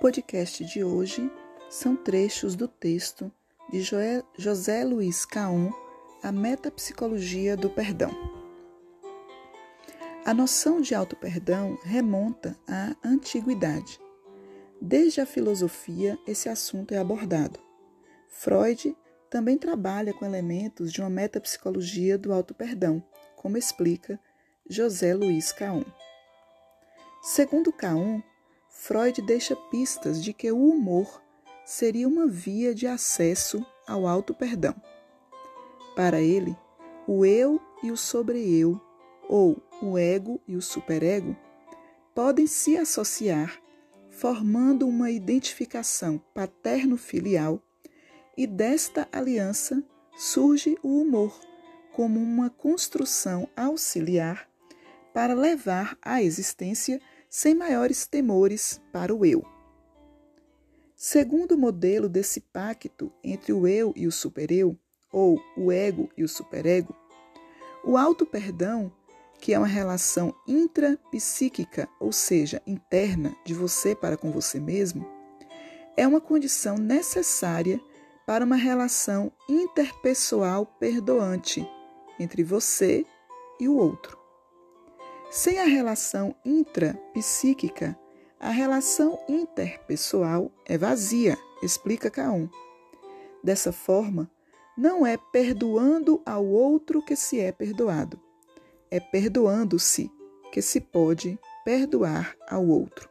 podcast de hoje são trechos do texto de José Luiz Caon, A Metapsicologia do Perdão. A noção de auto-perdão remonta à antiguidade. Desde a filosofia, esse assunto é abordado. Freud também trabalha com elementos de uma metapsicologia do auto-perdão, como explica José Luiz Caon. Segundo Caon, Freud deixa pistas de que o humor seria uma via de acesso ao auto-perdão. Para ele, o eu e o sobre-eu, ou o ego e o superego, podem se associar, formando uma identificação paterno-filial, e desta aliança surge o humor como uma construção auxiliar para levar à existência sem maiores temores para o eu. Segundo o modelo desse pacto entre o eu e o supereu, ou o ego e o superego, o auto-perdão, que é uma relação intrapsíquica, ou seja, interna de você para com você mesmo, é uma condição necessária para uma relação interpessoal perdoante entre você e o outro. Sem a relação intrapsíquica, a relação interpessoal é vazia, explica Caon. Dessa forma, não é perdoando ao outro que se é perdoado, é perdoando-se que se pode perdoar ao outro.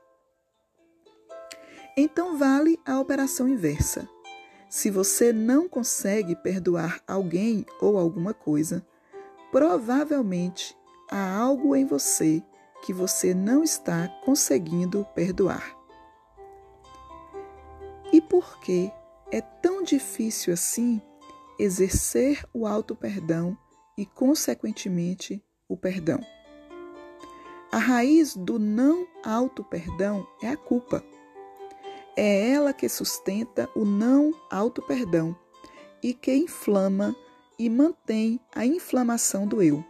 Então vale a operação inversa. Se você não consegue perdoar alguém ou alguma coisa, provavelmente há algo em você que você não está conseguindo perdoar. E por que é tão difícil assim exercer o auto-perdão e, consequentemente, o perdão? A raiz do não auto-perdão é a culpa. É ela que sustenta o não auto-perdão e que inflama e mantém a inflamação do eu.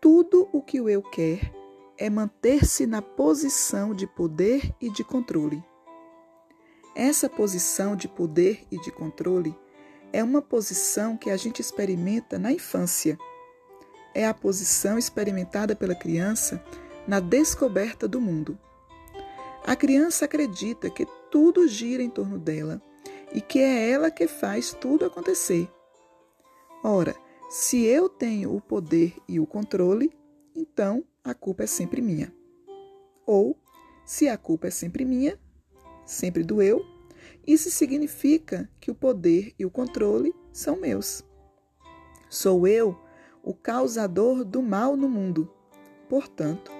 Tudo o que o eu quer é manter-se na posição de poder e de controle. Essa posição de poder e de controle é uma posição que a gente experimenta na infância. É a posição experimentada pela criança na descoberta do mundo. A criança acredita que tudo gira em torno dela e que é ela que faz tudo acontecer. Ora, se eu tenho o poder e o controle, então a culpa é sempre minha. Ou, se a culpa é sempre minha, sempre do eu, isso significa que o poder e o controle são meus. Sou eu o causador do mal no mundo. Portanto,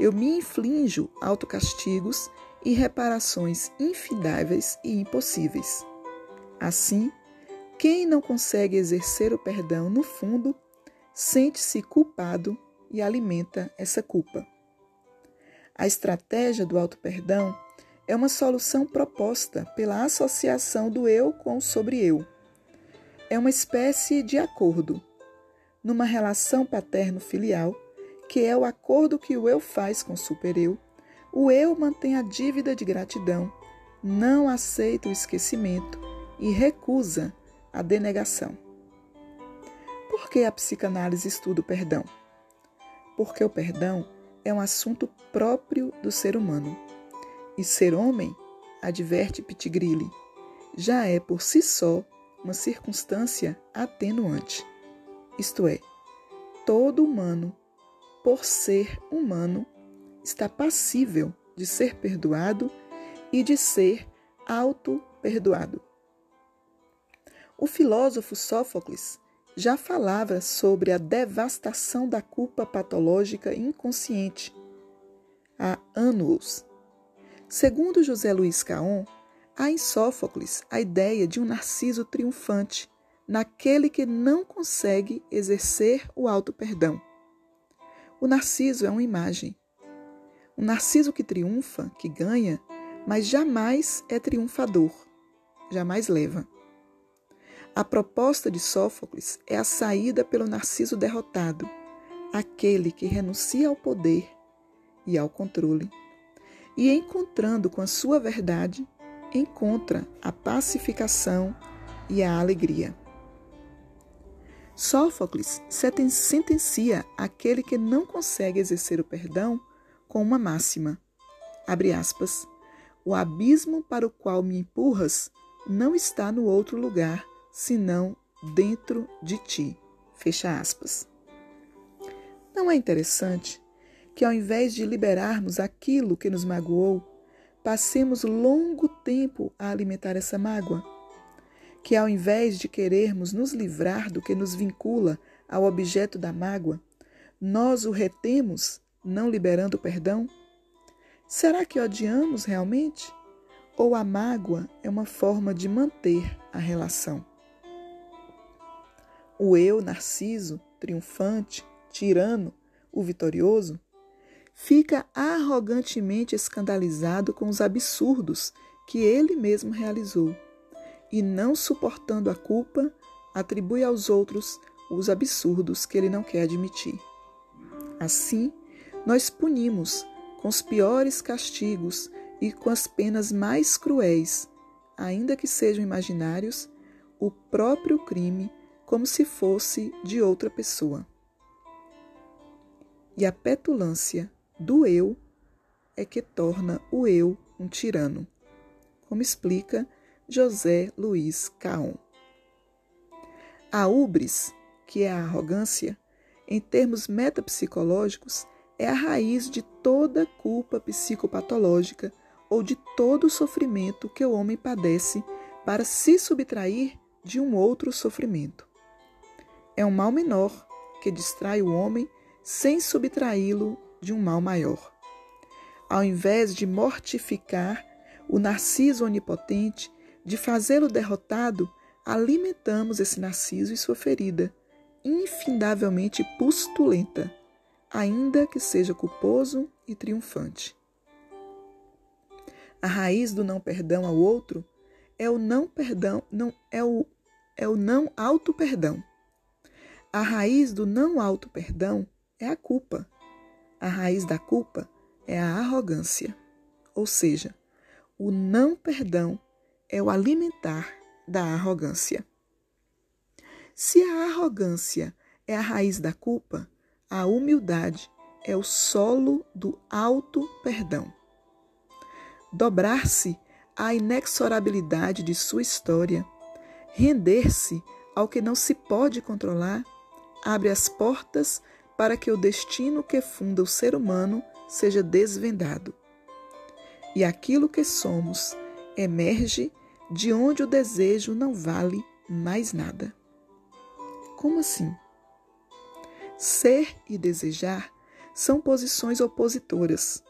eu me inflijo autocastigos e reparações infindáveis e impossíveis. Assim, quem não consegue exercer o perdão, no fundo, sente-se culpado e alimenta essa culpa. A estratégia do auto-perdão é uma solução proposta pela associação do eu com o sobre-eu. É uma espécie de acordo, numa relação paterno-filial, que é o acordo que o eu faz com o super-eu. O eu mantém a dívida de gratidão, não aceita o esquecimento e recusa a denegação. Por que a psicanálise estuda o perdão? Porque o perdão é um assunto próprio do ser humano. E ser homem, adverte Pitigrilli, já é por si só uma circunstância atenuante. Isto é, todo humano, por ser humano, está passível de ser perdoado e de ser auto-perdoado. O filósofo Sófocles já falava sobre a devastação da culpa patológica inconsciente há anos. Segundo José Luiz Caon, há em Sófocles a ideia de um narciso triunfante naquele que não consegue exercer o auto-perdão. O narciso é uma imagem. Um narciso que triunfa, que ganha, mas jamais é triunfador, jamais leva. A proposta de Sófocles é a saída pelo narciso derrotado, aquele que renuncia ao poder e ao controle. e encontrando com a sua verdade, encontra a pacificação e a alegria. Sófocles sentencia aquele que não consegue exercer o perdão com uma máxima. Abre aspas. O abismo para o qual me empurras não está no outro lugar, senão dentro de ti. Fecha aspas. Não é interessante que, ao invés de liberarmos aquilo que nos magoou, passemos longo tempo a alimentar essa mágoa? Que, ao invés de querermos nos livrar do que nos vincula ao objeto da mágoa, nós o retemos, não liberando o perdão? Será que odiamos realmente? Ou a mágoa é uma forma de manter a relação? O eu narciso, triunfante, tirano, o vitorioso, fica arrogantemente escandalizado com os absurdos que ele mesmo realizou e, não suportando a culpa, atribui aos outros os absurdos que ele não quer admitir. Assim, nós punimos com os piores castigos e com as penas mais cruéis, ainda que sejam imaginários, o próprio crime como se fosse de outra pessoa. E a petulância do eu é que torna o eu um tirano, como explica José Luiz Caon. A ubris, que é a arrogância, em termos metapsicológicos, é a raiz de toda culpa psicopatológica ou de todo sofrimento que o homem padece para se subtrair de um outro sofrimento. É um mal menor que distrai o homem sem subtraí-lo de um mal maior. Ao invés de mortificar o narciso onipotente, de fazê-lo derrotado, alimentamos esse narciso e sua ferida, infindavelmente pustulenta, ainda que seja culposo e triunfante. A raiz do não perdão ao outro é o não perdão, não é o é o não auto perdão. A raiz do não auto perdão é a culpa. A raiz da culpa é a arrogância. Ou seja, o não perdão é o alimentar da arrogância. Se a arrogância é a raiz da culpa, a humildade é o solo do auto perdão dobrar-se à inexorabilidade de sua história, render-se ao que não se pode controlar, abre as portas para que o destino que funda o ser humano seja desvendado. E aquilo que somos emerge de onde o desejo não vale mais nada. Como assim? Ser e desejar são posições opositoras.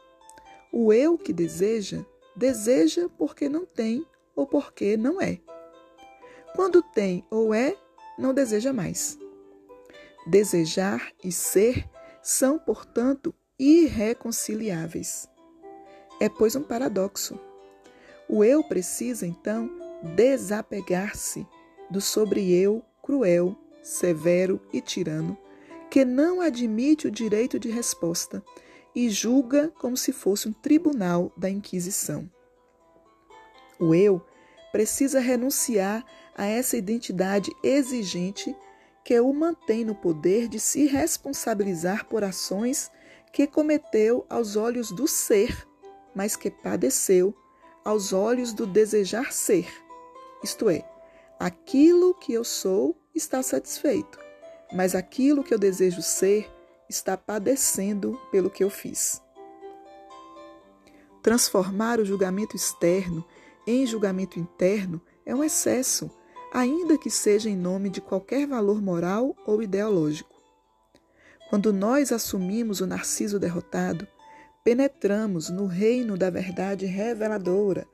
O eu que deseja Deseja porque não tem ou porque não é. Quando tem ou é, não deseja mais. Desejar e ser são, portanto, irreconciliáveis. É, pois, um paradoxo. O eu precisa, então, desapegar-se do sobre-eu cruel, severo e tirano, que não admite o direito de resposta e julga como se fosse um tribunal da Inquisição. O eu precisa renunciar a essa identidade exigente que o mantém no poder de se responsabilizar por ações que cometeu aos olhos do ser, mas que padeceu aos olhos do desejar ser. Isto é, aquilo que eu sou está satisfeito, mas aquilo que eu desejo ser está padecendo pelo que eu fiz. Transformar o julgamento externo em julgamento interno é um excesso, ainda que seja em nome de qualquer valor moral ou ideológico. Quando nós assumimos o narciso derrotado, penetramos no reino da verdade reveladora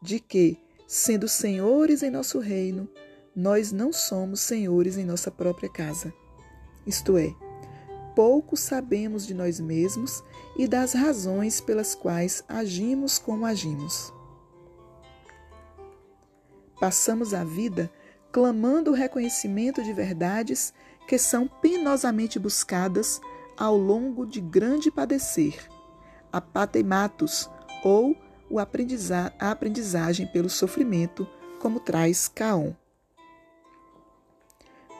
de que, sendo senhores em nosso reino, nós não somos senhores em nossa própria casa. Isto é, pouco sabemos de nós mesmos e das razões pelas quais agimos como agimos. Passamos a vida clamando o reconhecimento de verdades que são penosamente buscadas ao longo de grande padecer, apatematos ou o aprendiza a aprendizagem pelo sofrimento, como traz Caon.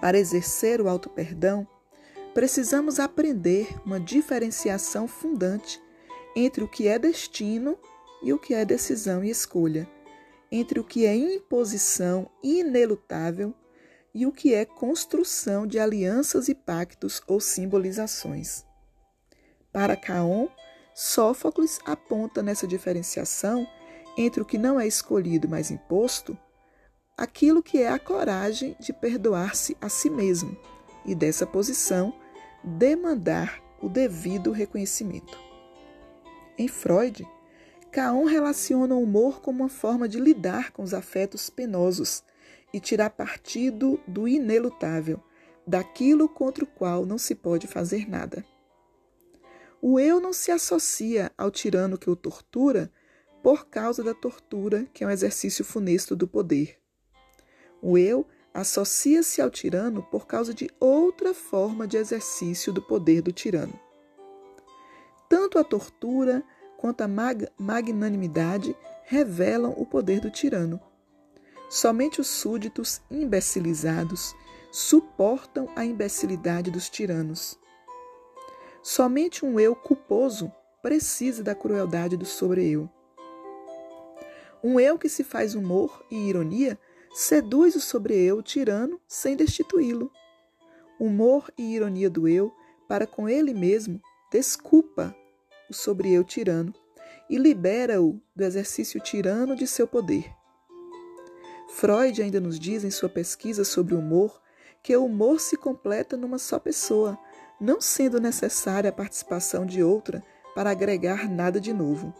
Para exercer o auto-perdão, precisamos aprender uma diferenciação fundante entre o que é destino e o que é decisão e escolha, entre o que é imposição inelutável e o que é construção de alianças e pactos ou simbolizações. Para Caon, Sófocles aponta nessa diferenciação entre o que não é escolhido, mas imposto, aquilo que é a coragem de perdoar-se a si mesmo e dessa posição demandar o devido reconhecimento. Em Freud, Caon relaciona o humor como uma forma de lidar com os afetos penosos e tirar partido do inelutável, daquilo contra o qual não se pode fazer nada. O eu não se associa ao tirano que o tortura por causa da tortura, que é um exercício funesto do poder. O eu associa-se ao tirano por causa de outra forma de exercício do poder do tirano. Tanto a tortura quanto a mag magnanimidade revelam o poder do tirano. Somente os súditos imbecilizados suportam a imbecilidade dos tiranos. Somente um eu culposo precisa da crueldade do sobre-eu. Um eu que se faz humor e ironia seduz o sobre-eu tirano sem destituí-lo. Humor e ironia do eu, para com ele mesmo, desculpa o sobre-eu tirano e libera-o do exercício tirano de seu poder. Freud ainda nos diz em sua pesquisa sobre o humor que o humor se completa numa só pessoa, não sendo necessária a participação de outra para agregar nada de novo.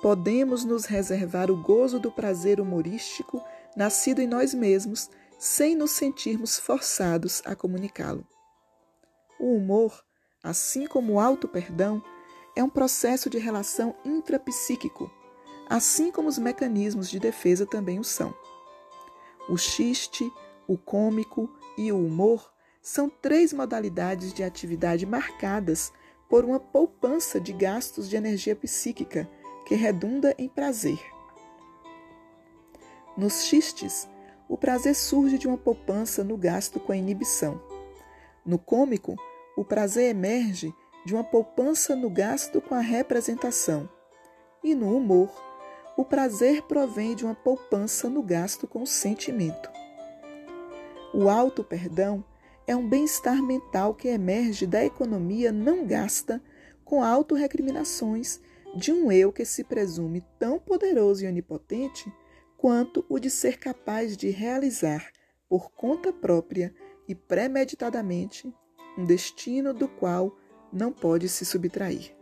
Podemos nos reservar o gozo do prazer humorístico nascido em nós mesmos, sem nos sentirmos forçados a comunicá-lo. O humor, assim como o auto-perdão, é um processo de relação intrapsíquico, assim como os mecanismos de defesa também o são. O xiste, o cômico e o humor são três modalidades de atividade marcadas por uma poupança de gastos de energia psíquica que redunda em prazer. Nos xistes, o prazer surge de uma poupança no gasto com a inibição. No cômico, o prazer emerge de uma poupança no gasto com a representação. E no humor, o prazer provém de uma poupança no gasto com o sentimento. O auto-perdão é um bem-estar mental que emerge da economia não gasta com autorrecriminações de um eu que se presume tão poderoso e onipotente quanto o de ser capaz de realizar por conta própria e premeditadamente um destino do qual não pode se subtrair.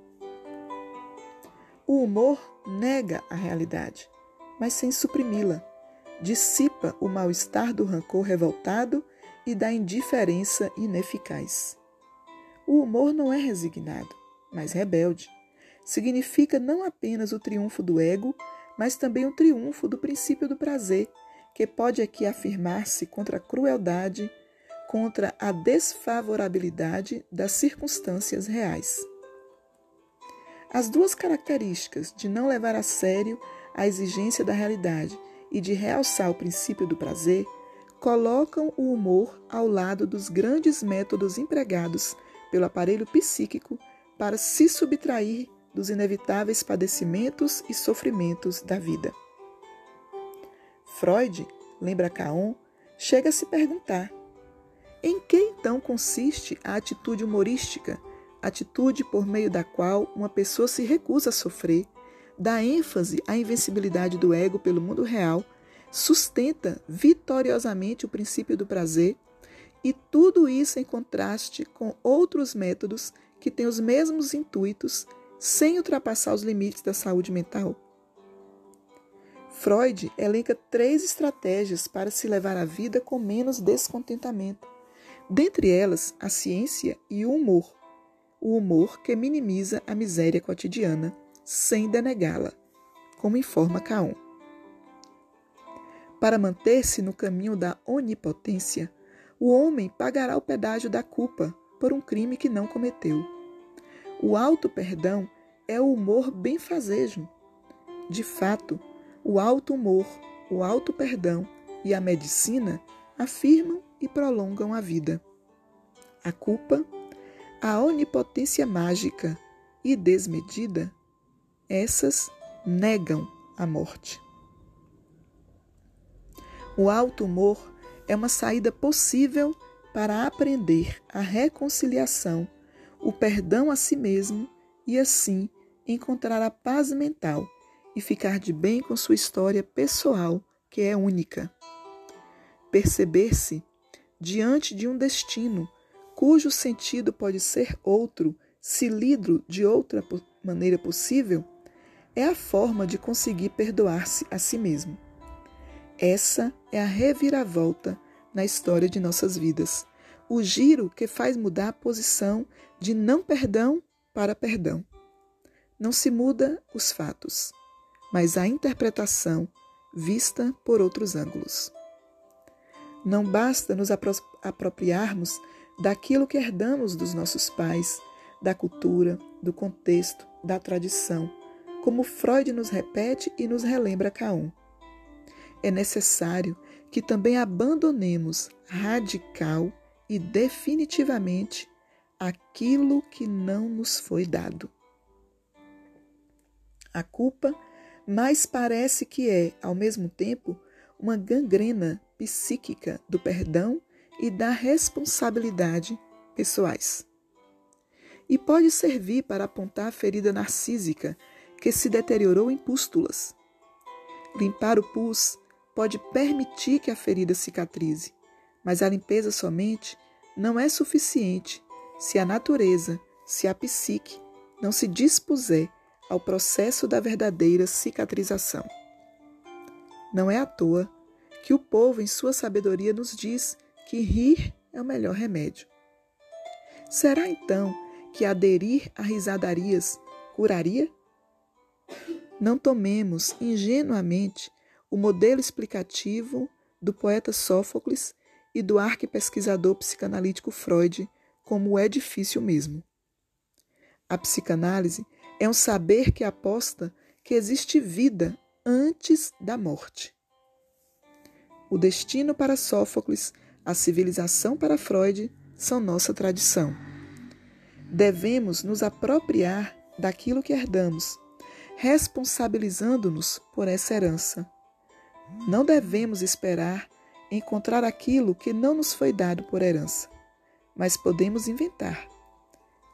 O humor nega a realidade, mas sem suprimi-la, dissipa o mal-estar do rancor revoltado e da indiferença ineficaz. O humor não é resignado, mas rebelde. Significa não apenas o triunfo do ego, mas também o triunfo do princípio do prazer, que pode aqui afirmar-se contra a crueldade, contra a desfavorabilidade das circunstâncias reais. As duas características de não levar a sério a exigência da realidade e de realçar o princípio do prazer colocam o humor ao lado dos grandes métodos empregados pelo aparelho psíquico para se subtrair dos inevitáveis padecimentos e sofrimentos da vida. Freud, lembra Caon, chega a se perguntar: em que então consiste a atitude humorística, atitude por meio da qual uma pessoa se recusa a sofrer, dá ênfase à invencibilidade do ego pelo mundo real sustenta vitoriosamente o princípio do prazer, e tudo isso em contraste com outros métodos que têm os mesmos intuitos, sem ultrapassar os limites da saúde mental. Freud elenca três estratégias para se levar a vida com menos descontentamento. Dentre elas, a ciência e o humor. O humor que minimiza a miséria cotidiana, sem denegá-la, como informa Caon. Para manter-se no caminho da onipotência, o homem pagará o pedágio da culpa por um crime que não cometeu. O alto perdão é o humor benfazejo, De fato, o alto humor, o alto perdão e a medicina afirmam e prolongam a vida. A culpa, a onipotência mágica e desmedida, essas negam a morte. O alto humor é uma saída possível para aprender a reconciliação, o perdão a si mesmo e assim encontrar a paz mental e ficar de bem com sua história pessoal, que é única. Perceber-se diante de um destino cujo sentido pode ser outro, se lido de outra maneira possível, é a forma de conseguir perdoar-se a si mesmo. Essa é a reviravolta na história de nossas vidas. O giro que faz mudar a posição de não perdão para perdão. Não se muda os fatos, mas a interpretação vista por outros ângulos. Não basta nos apropriarmos daquilo que herdamos dos nossos pais, da cultura, do contexto, da tradição, como Freud nos repete e nos relembra Caon. É necessário que também abandonemos radical e definitivamente aquilo que não nos foi dado. A culpa mais parece que é, ao mesmo tempo, uma gangrena psíquica do perdão e da responsabilidade pessoais. E pode servir para apontar a ferida narcísica que se deteriorou em pústulas. Limpar o pus pode permitir que a ferida cicatrize, mas a limpeza somente não é suficiente se a natureza, se a psique não se dispuser ao processo da verdadeira cicatrização. Não é à toa que o povo, em sua sabedoria, nos diz que rir é o melhor remédio. Será então que aderir a risadarias curaria? Não tomemos ingenuamente o modelo explicativo do poeta Sófocles e do arquipesquisador psicanalítico Freud como é difícil mesmo. A psicanálise é um saber que aposta que existe vida antes da morte. O destino para Sófocles a civilização para Freud são nossa tradição. Devemos nos apropriar daquilo que herdamos, responsabilizando-nos por essa herança. Não devemos esperar encontrar aquilo que não nos foi dado por herança, mas podemos inventar.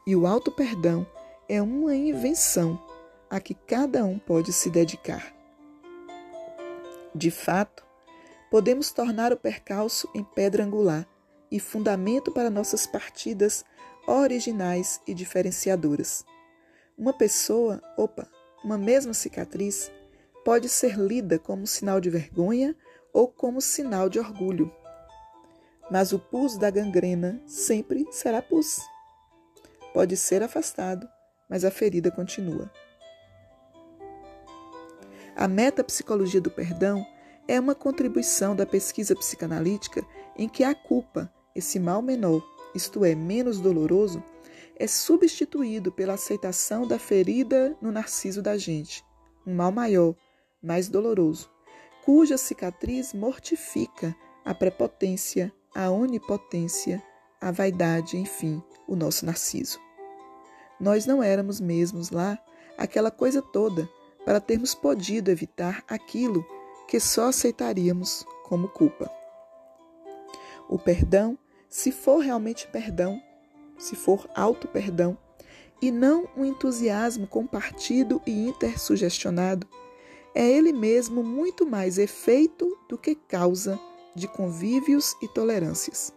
E o alto perdão é uma invenção a que cada um pode se dedicar. De fato, podemos tornar o percalço em pedra angular e fundamento para nossas partidas originais e diferenciadoras. Uma pessoa, opa, uma mesma cicatriz, pode ser lida como sinal de vergonha ou como sinal de orgulho. Mas o pus da gangrena sempre será pus. Pode ser afastado, mas a ferida continua. A metapsicologia do perdão é uma contribuição da pesquisa psicanalítica em que a culpa, esse mal menor, isto é, menos doloroso, é substituído pela aceitação da ferida no narciso da gente, um mal maior, mais doloroso, cuja cicatriz mortifica a prepotência, a onipotência, a vaidade, enfim, o nosso narciso. Nós não éramos mesmos lá aquela coisa toda para termos podido evitar aquilo que só aceitaríamos como culpa. O perdão, se for realmente perdão, se for auto-perdão, e não um entusiasmo compartido e intersugestionado, é ele mesmo muito mais efeito do que causa de convívios e tolerâncias.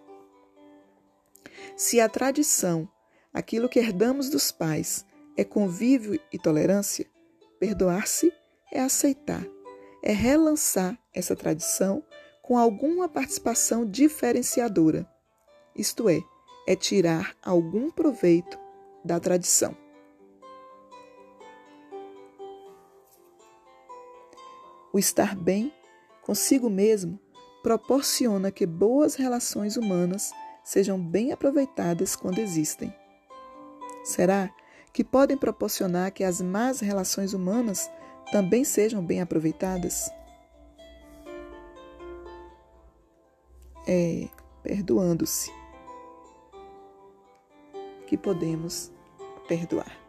Se a tradição, aquilo que herdamos dos pais, é convívio e tolerância, perdoar-se é aceitar é relançar essa tradição com alguma participação diferenciadora, isto é, é tirar algum proveito da tradição. O estar bem consigo mesmo proporciona que boas relações humanas sejam bem aproveitadas quando existem. Será que podem proporcionar que as más relações humanas também sejam bem aproveitadas? É perdoando-se que podemos perdoar.